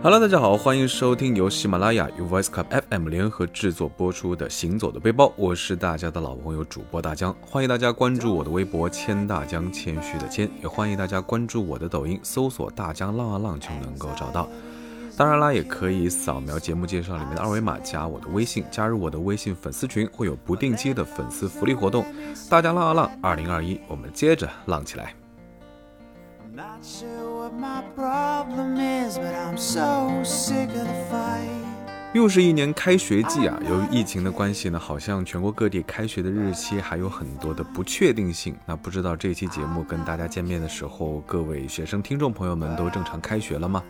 Hello，大家好，欢迎收听由喜马拉雅与 Voice Club FM 联合制作播出的《行走的背包》，我是大家的老朋友主播大江，欢迎大家关注我的微博“谦大江”，谦虚的谦，也欢迎大家关注我的抖音，搜索“大江浪啊浪”就能够找到。当然啦，也可以扫描节目介绍里面的二维码，加我的微信，加入我的微信粉丝群，会有不定期的粉丝福利活动。大江浪啊浪，二零二一，我们接着浪起来。Not sure what my problem is but i'm so sick of the fight 又是一年开学季啊！由于疫情的关系呢，好像全国各地开学的日期还有很多的不确定性。那不知道这期节目跟大家见面的时候，各位学生听众朋友们都正常开学了吗？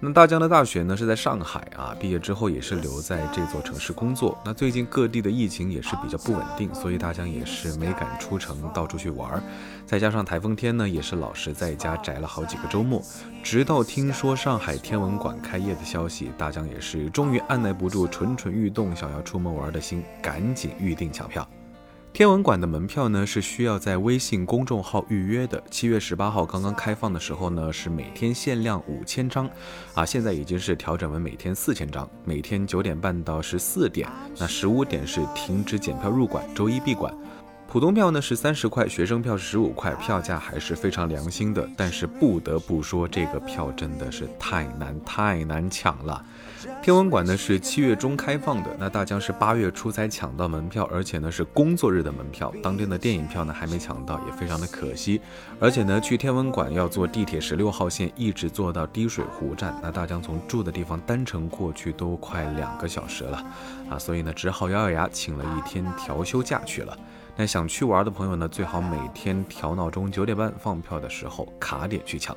那大江的大学呢是在上海啊，毕业之后也是留在这座城市工作。那最近各地的疫情也是比较不稳定，所以大江也是没敢出城到处去玩儿。再加上台风天呢，也是老实在家宅了好几个周末。直到听说上海天文馆开业的消息，大江也是终于按耐不住蠢蠢欲动想要出门玩的心，赶紧预定抢票。天文馆的门票呢是需要在微信公众号预约的。七月十八号刚刚开放的时候呢，是每天限量五千张，啊，现在已经是调整为每天四千张，每天九点半到十四点，那十五点是停止检票入馆，周一闭馆。普通票呢是三十块，学生票是十五块，票价还是非常良心的。但是不得不说，这个票真的是太难太难抢了。天文馆呢是七月中开放的，那大江是八月初才抢到门票，而且呢是工作日的门票，当天的电影票呢还没抢到，也非常的可惜。而且呢去天文馆要坐地铁十六号线，一直坐到滴水湖站，那大江从住的地方单程过去都快两个小时了啊，所以呢只好咬咬牙请了一天调休假去了。那想去玩的朋友呢，最好每天调闹钟，九点半放票的时候卡点去抢。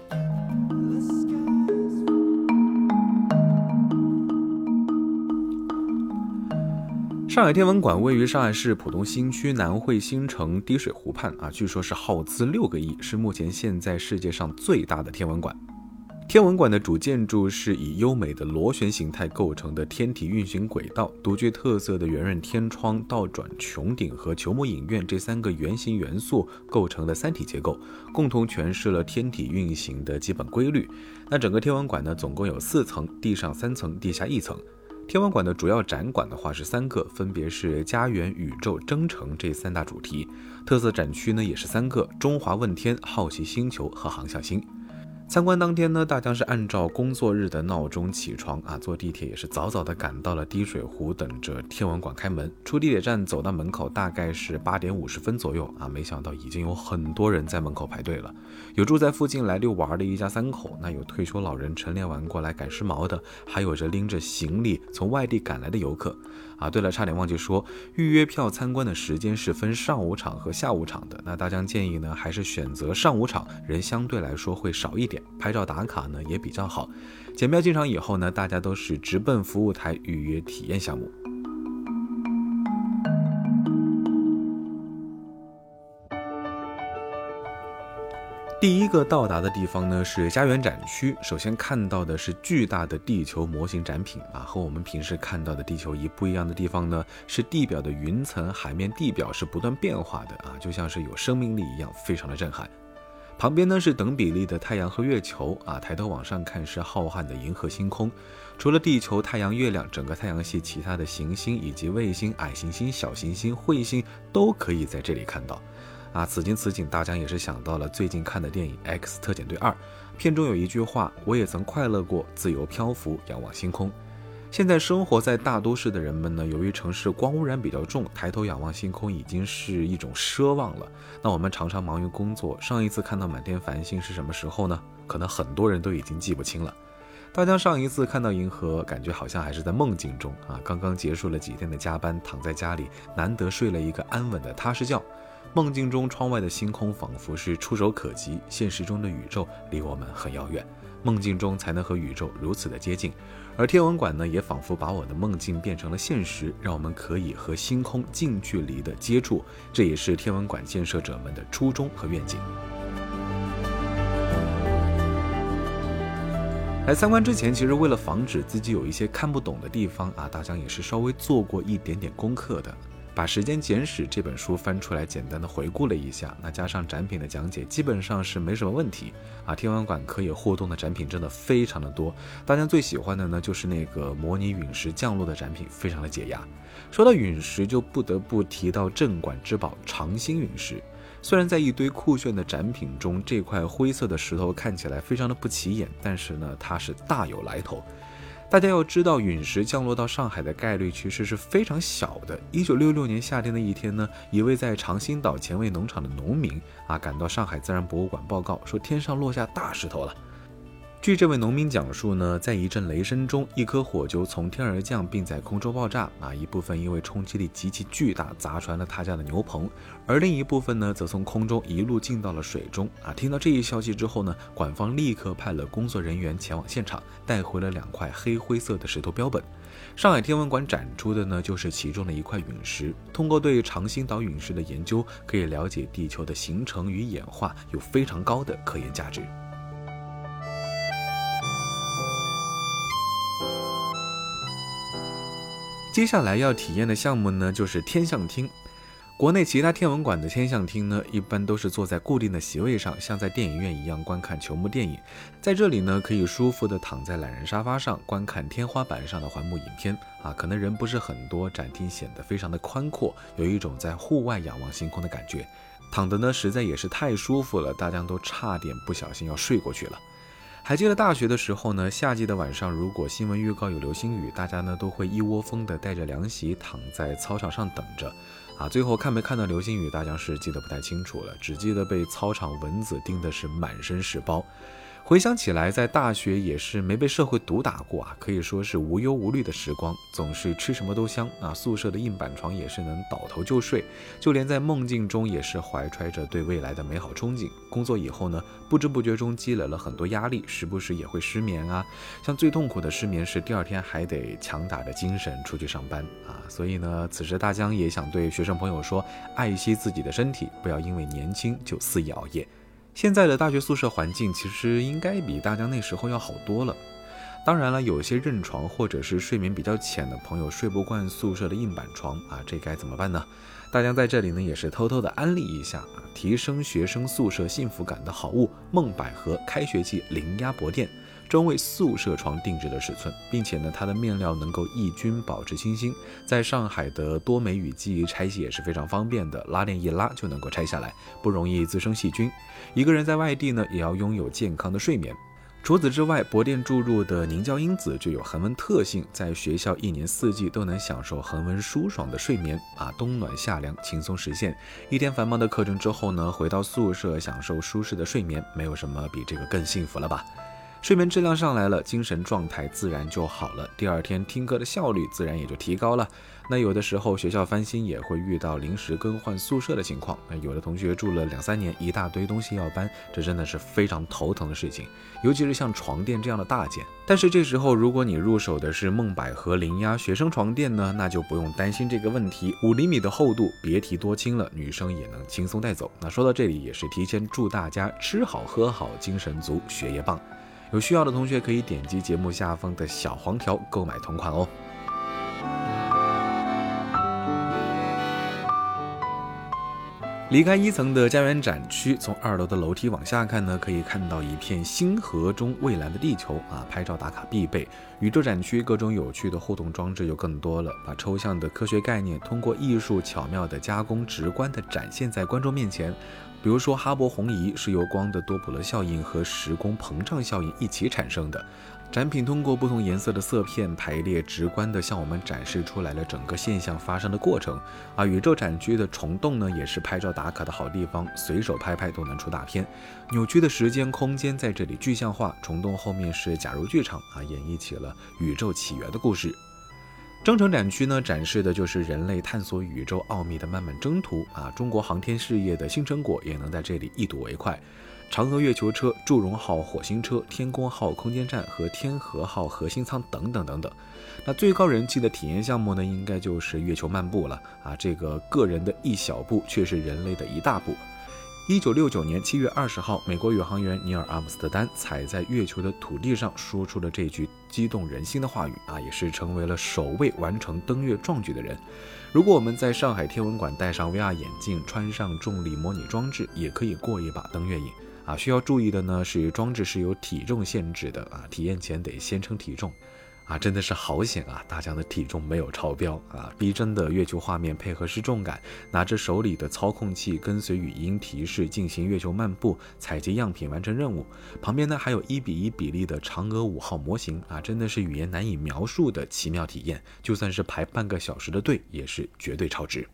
上海天文馆位于上海市浦东新区南汇新城滴水湖畔啊，据说是耗资六个亿，是目前现在世界上最大的天文馆。天文馆的主建筑是以优美的螺旋形态构成的天体运行轨道，独具特色的圆润天窗、倒转穹顶和球幕影院这三个圆形元素构成的三体结构，共同诠释了天体运行的基本规律。那整个天文馆呢，总共有四层，地上三层，地下一层。天文馆的主要展馆的话是三个，分别是家园、宇宙、征程这三大主题。特色展区呢也是三个：中华问天、好奇星球和航向星。参观当天呢，大江是按照工作日的闹钟起床啊，坐地铁也是早早的赶到了滴水湖，等着天文馆开门。出地铁站走到门口大概是八点五十分左右啊，没想到已经有很多人在门口排队了。有住在附近来遛娃的一家三口，那有退休老人晨练完过来赶时髦的，还有着拎着行李从外地赶来的游客。啊，对了，差点忘记说，预约票参观的时间是分上午场和下午场的。那大江建议呢，还是选择上午场，人相对来说会少一点，拍照打卡呢也比较好。检票进场以后呢，大家都是直奔服务台预约体验项目。第一个到达的地方呢是家园展区，首先看到的是巨大的地球模型展品啊，和我们平时看到的地球仪不一样的地方呢是地表的云层、海面、地表是不断变化的啊，就像是有生命力一样，非常的震撼。旁边呢是等比例的太阳和月球啊，抬头往上看是浩瀚的银河星空，除了地球、太阳、月亮，整个太阳系其他的行星以及卫星、矮行星、小行星、彗星都可以在这里看到。啊，此情此景，大家也是想到了最近看的电影《X 特遣队二》，片中有一句话：“我也曾快乐过，自由漂浮，仰望星空。”现在生活在大都市的人们呢，由于城市光污染比较重，抬头仰望星空已经是一种奢望了。那我们常常忙于工作，上一次看到满天繁星是什么时候呢？可能很多人都已经记不清了。大家上一次看到银河，感觉好像还是在梦境中啊，刚刚结束了几天的加班，躺在家里，难得睡了一个安稳的踏实觉。梦境中，窗外的星空仿佛是触手可及；现实中的宇宙离我们很遥远，梦境中才能和宇宙如此的接近。而天文馆呢，也仿佛把我的梦境变成了现实，让我们可以和星空近距离的接触。这也是天文馆建设者们的初衷和愿景。来参观之前，其实为了防止自己有一些看不懂的地方啊，大江也是稍微做过一点点功课的。把《时间简史》这本书翻出来，简单的回顾了一下，那加上展品的讲解，基本上是没什么问题啊。天文馆可以互动的展品真的非常的多，大家最喜欢的呢就是那个模拟陨石降落的展品，非常的解压。说到陨石，就不得不提到镇馆之宝长兴陨石。虽然在一堆酷炫的展品中，这块灰色的石头看起来非常的不起眼，但是呢，它是大有来头。大家要知道，陨石降落到上海的概率其实是非常小的。一九六六年夏天的一天呢，一位在长兴岛前卫农场的农民啊，赶到上海自然博物馆报告说，天上落下大石头了。据这位农民讲述呢，在一阵雷声中，一颗火球从天而降，并在空中爆炸。啊，一部分因为冲击力极其巨大，砸穿了他家的牛棚，而另一部分呢，则从空中一路进到了水中。啊，听到这一消息之后呢，馆方立刻派了工作人员前往现场，带回了两块黑灰色的石头标本。上海天文馆展出的呢，就是其中的一块陨石。通过对长兴岛陨石的研究，可以了解地球的形成与演化，有非常高的科研价值。接下来要体验的项目呢，就是天象厅。国内其他天文馆的天象厅呢，一般都是坐在固定的席位上，像在电影院一样观看球幕电影。在这里呢，可以舒服的躺在懒人沙发上，观看天花板上的环幕影片。啊，可能人不是很多，展厅显得非常的宽阔，有一种在户外仰望星空的感觉。躺的呢，实在也是太舒服了，大家都差点不小心要睡过去了。还记得大学的时候呢，夏季的晚上，如果新闻预告有流星雨，大家呢都会一窝蜂的带着凉席躺在操场上等着。啊，最后看没看到流星雨，大家是记得不太清楚了，只记得被操场蚊子叮的是满身是包。回想起来，在大学也是没被社会毒打过啊，可以说是无忧无虑的时光，总是吃什么都香啊。宿舍的硬板床也是能倒头就睡，就连在梦境中也是怀揣着对未来的美好憧憬。工作以后呢，不知不觉中积累了很多压力，时不时也会失眠啊。像最痛苦的失眠是第二天还得强打着精神出去上班啊。所以呢，此时大江也想对学生朋友说，爱惜自己的身体，不要因为年轻就肆意熬夜。现在的大学宿舍环境其实应该比大家那时候要好多了。当然了，有些认床或者是睡眠比较浅的朋友睡不惯宿舍的硬板床啊，这该怎么办呢？大家在这里呢也是偷偷的安利一下啊，提升学生宿舍幸福感的好物——梦百合开学季零压脖垫。专为宿舍床定制的尺寸，并且呢，它的面料能够抑菌保持清新，在上海的多梅雨季拆卸也是非常方便的，拉链一拉就能够拆下来，不容易滋生细菌。一个人在外地呢，也要拥有健康的睡眠。除此之外，薄垫注入的凝胶因子具有恒温特性，在学校一年四季都能享受恒温舒爽的睡眠，啊，冬暖夏凉轻松实现。一天繁忙的课程之后呢，回到宿舍享受舒适的睡眠，没有什么比这个更幸福了吧？睡眠质量上来了，精神状态自然就好了。第二天听课的效率自然也就提高了。那有的时候学校翻新也会遇到临时更换宿舍的情况。那有的同学住了两三年，一大堆东西要搬，这真的是非常头疼的事情。尤其是像床垫这样的大件。但是这时候如果你入手的是梦百合零压学生床垫呢，那就不用担心这个问题。五厘米的厚度，别提多轻了，女生也能轻松带走。那说到这里，也是提前祝大家吃好喝好，精神足，学业棒。有需要的同学可以点击节目下方的小黄条购买同款哦。离开一层的家园展区，从二楼的楼梯往下看呢，可以看到一片星河中蔚蓝的地球啊，拍照打卡必备。宇宙展区各种有趣的互动装置就更多了，把抽象的科学概念通过艺术巧妙的加工，直观的展现在观众面前。比如说，哈勃红移是由光的多普勒效应和时空膨胀效应一起产生的。展品通过不同颜色的色片排列，直观地向我们展示出来了整个现象发生的过程。啊，宇宙展区的虫洞呢，也是拍照打卡的好地方，随手拍拍都能出大片。扭曲的时间空间在这里具象化，虫洞后面是假如剧场啊，演绎起了宇宙起源的故事。征程展区呢，展示的就是人类探索宇宙奥秘的漫漫征途啊！中国航天事业的新成果也能在这里一睹为快。嫦娥月球车、祝融号火星车、天宫号空间站和天河号核心舱等等等等。那最高人气的体验项目呢，应该就是月球漫步了啊！这个个人的一小步，却是人类的一大步。一九六九年七月二十号，美国宇航员尼尔·阿姆斯特丹踩在月球的土地上，说出了这句激动人心的话语啊，也是成为了首位完成登月壮举的人。如果我们在上海天文馆戴上 VR 眼镜，穿上重力模拟装置，也可以过一把登月瘾啊。需要注意的呢是，装置是有体重限制的啊，体验前得先称体重。啊，真的是好险啊！大家的体重没有超标啊！逼真的月球画面配合失重感，拿着手里的操控器，跟随语音提示进行月球漫步，采集样品，完成任务。旁边呢还有一比一比例的嫦娥五号模型啊，真的是语言难以描述的奇妙体验。就算是排半个小时的队，也是绝对超值。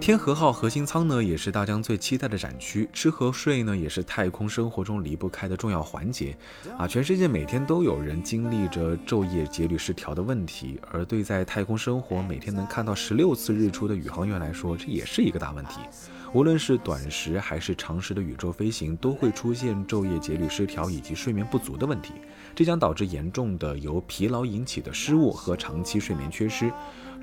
天河号核心舱呢，也是大疆最期待的展区。吃和睡呢，也是太空生活中离不开的重要环节。啊，全世界每天都有人经历着昼夜节律失调的问题，而对在太空生活每天能看到十六次日出的宇航员来说，这也是一个大问题。无论是短时还是长时的宇宙飞行，都会出现昼夜节律失调以及睡眠不足的问题，这将导致严重的由疲劳引起的失误和长期睡眠缺失。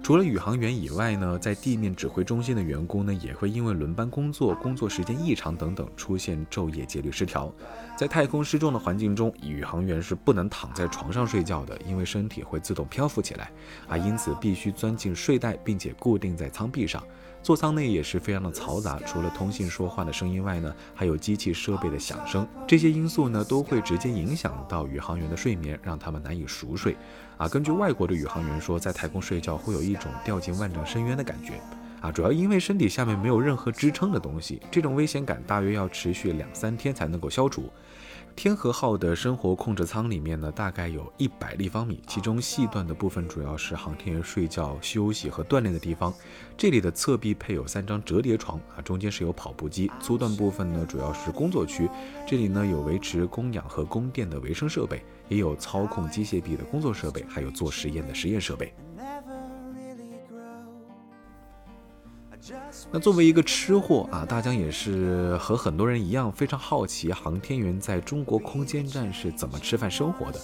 除了宇航员以外呢，在地面指挥中心的员工呢，也会因为轮班工作、工作时间异常等等，出现昼夜节律失调。在太空失重的环境中，宇航员是不能躺在床上睡觉的，因为身体会自动漂浮起来啊，因此必须钻进睡袋，并且固定在舱壁上。座舱内也是非常的嘈杂，除了通信说话的声音外呢，还有机器设备的响声。这些因素呢，都会直接影响到宇航员的睡眠，让他们难以熟睡。啊，根据外国的宇航员说，在太空睡觉会有一种掉进万丈深渊的感觉。啊，主要因为身体下面没有任何支撑的东西，这种危险感大约要持续两三天才能够消除。天河号的生活控制舱里面呢，大概有一百立方米，其中细段的部分主要是航天员睡觉、休息和锻炼的地方。这里的侧壁配有三张折叠床啊，中间是有跑步机。粗段部分呢，主要是工作区，这里呢有维持供氧和供电的维生设备，也有操控机械臂的工作设备，还有做实验的实验设备。那作为一个吃货啊，大疆也是和很多人一样，非常好奇航天员在中国空间站是怎么吃饭生活的。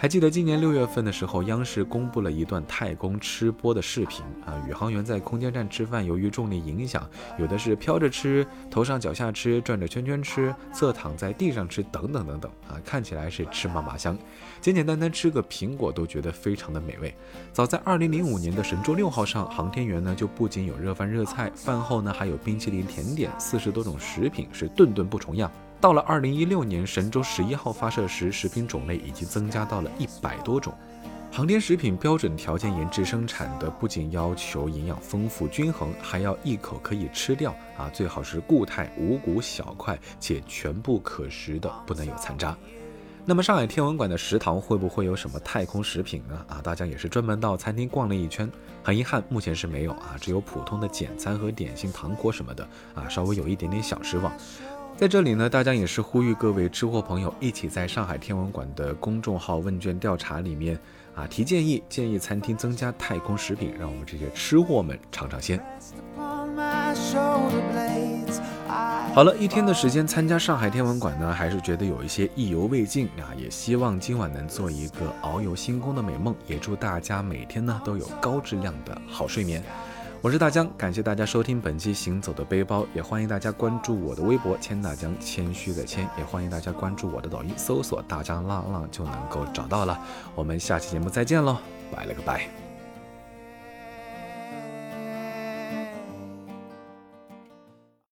还记得今年六月份的时候，央视公布了一段太空吃播的视频啊，宇航员在空间站吃饭，由于重力影响，有的是飘着吃，头上脚下吃，转着圈圈吃，侧躺在地上吃，等等等等啊，看起来是吃嘛嘛香，简简单单吃个苹果都觉得非常的美味。早在二零零五年的神舟六号上，航天员呢就不仅有热饭热菜，饭后呢还有冰淇淋甜点，四十多种食品是顿顿不重样。到了二零一六年神舟十一号发射时，食品种类已经增加到了一百多种。航天食品标准条件研制生产的，不仅要求营养丰富均衡，还要一口可以吃掉啊，最好是固态无骨小块且全部可食的，不能有残渣。那么上海天文馆的食堂会不会有什么太空食品呢？啊，大家也是专门到餐厅逛了一圈，很遗憾，目前是没有啊，只有普通的简餐和点心、糖果什么的啊，稍微有一点点小失望。在这里呢，大家也是呼吁各位吃货朋友一起在上海天文馆的公众号问卷调查里面啊提建议，建议餐厅增加太空食品，让我们这些吃货们尝尝鲜。好了一天的时间参加上海天文馆呢，还是觉得有一些意犹未尽啊，也希望今晚能做一个遨游星空的美梦，也祝大家每天呢都有高质量的好睡眠。我是大江，感谢大家收听本期《行走的背包》，也欢迎大家关注我的微博“千大江”，谦虚的谦，也欢迎大家关注我的抖音，搜索“大江浪浪”就能够找到了。我们下期节目再见喽，拜了个拜。